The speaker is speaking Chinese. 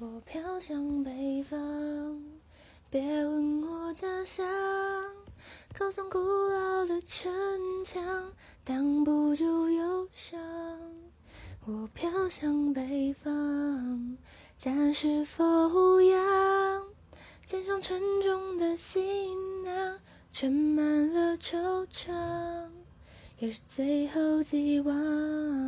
我飘向北方，别问我家乡。高耸古老的城墙，挡不住忧伤。我飘向北方，暂时否扬，肩上沉重的行囊，盛满了惆怅，也是最后寄望。